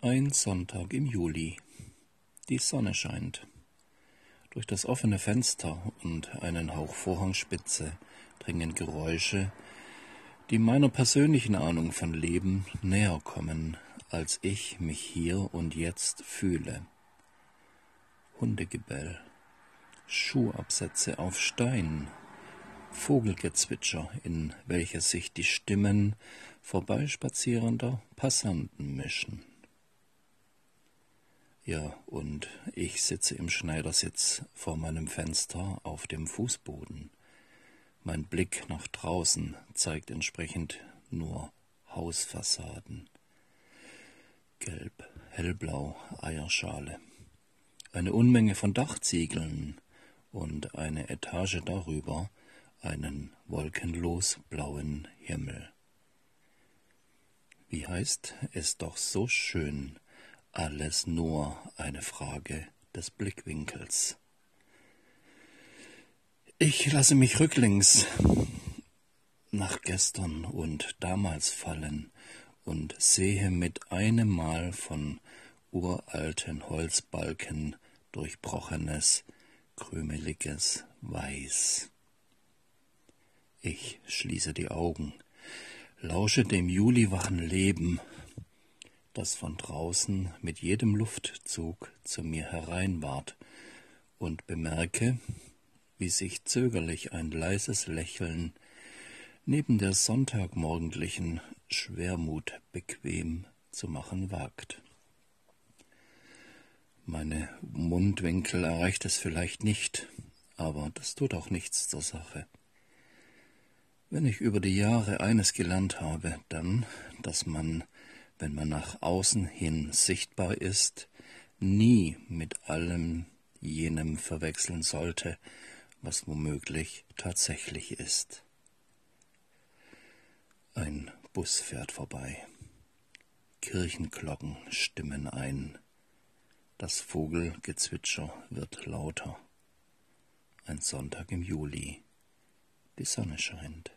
Ein Sonntag im Juli. Die Sonne scheint. Durch das offene Fenster und einen Hauch Vorhangspitze dringen Geräusche, die meiner persönlichen Ahnung von Leben näher kommen, als ich mich hier und jetzt fühle. Hundegebell, Schuhabsätze auf Stein, Vogelgezwitscher, in welches sich die Stimmen vorbeispazierender Passanten mischen. Ja, und ich sitze im Schneidersitz vor meinem Fenster auf dem Fußboden. Mein Blick nach draußen zeigt entsprechend nur Hausfassaden. Gelb, hellblau, Eierschale. Eine Unmenge von Dachziegeln und eine Etage darüber einen wolkenlos blauen Himmel. Wie heißt es doch so schön, alles nur eine Frage des Blickwinkels. Ich lasse mich rücklings nach gestern und damals fallen und sehe mit einem Mal von uralten Holzbalken durchbrochenes, krümeliges Weiß. Ich schließe die Augen, lausche dem juliwachen Leben, das von draußen mit jedem Luftzug zu mir hereinward, und bemerke, wie sich zögerlich ein leises Lächeln neben der sonntagmorgendlichen Schwermut bequem zu machen wagt. Meine Mundwinkel erreicht es vielleicht nicht, aber das tut auch nichts zur Sache. Wenn ich über die Jahre eines gelernt habe, dann, dass man wenn man nach außen hin sichtbar ist, nie mit allem jenem verwechseln sollte, was womöglich tatsächlich ist. Ein Bus fährt vorbei. Kirchenglocken stimmen ein. Das Vogelgezwitscher wird lauter. Ein Sonntag im Juli. Die Sonne scheint.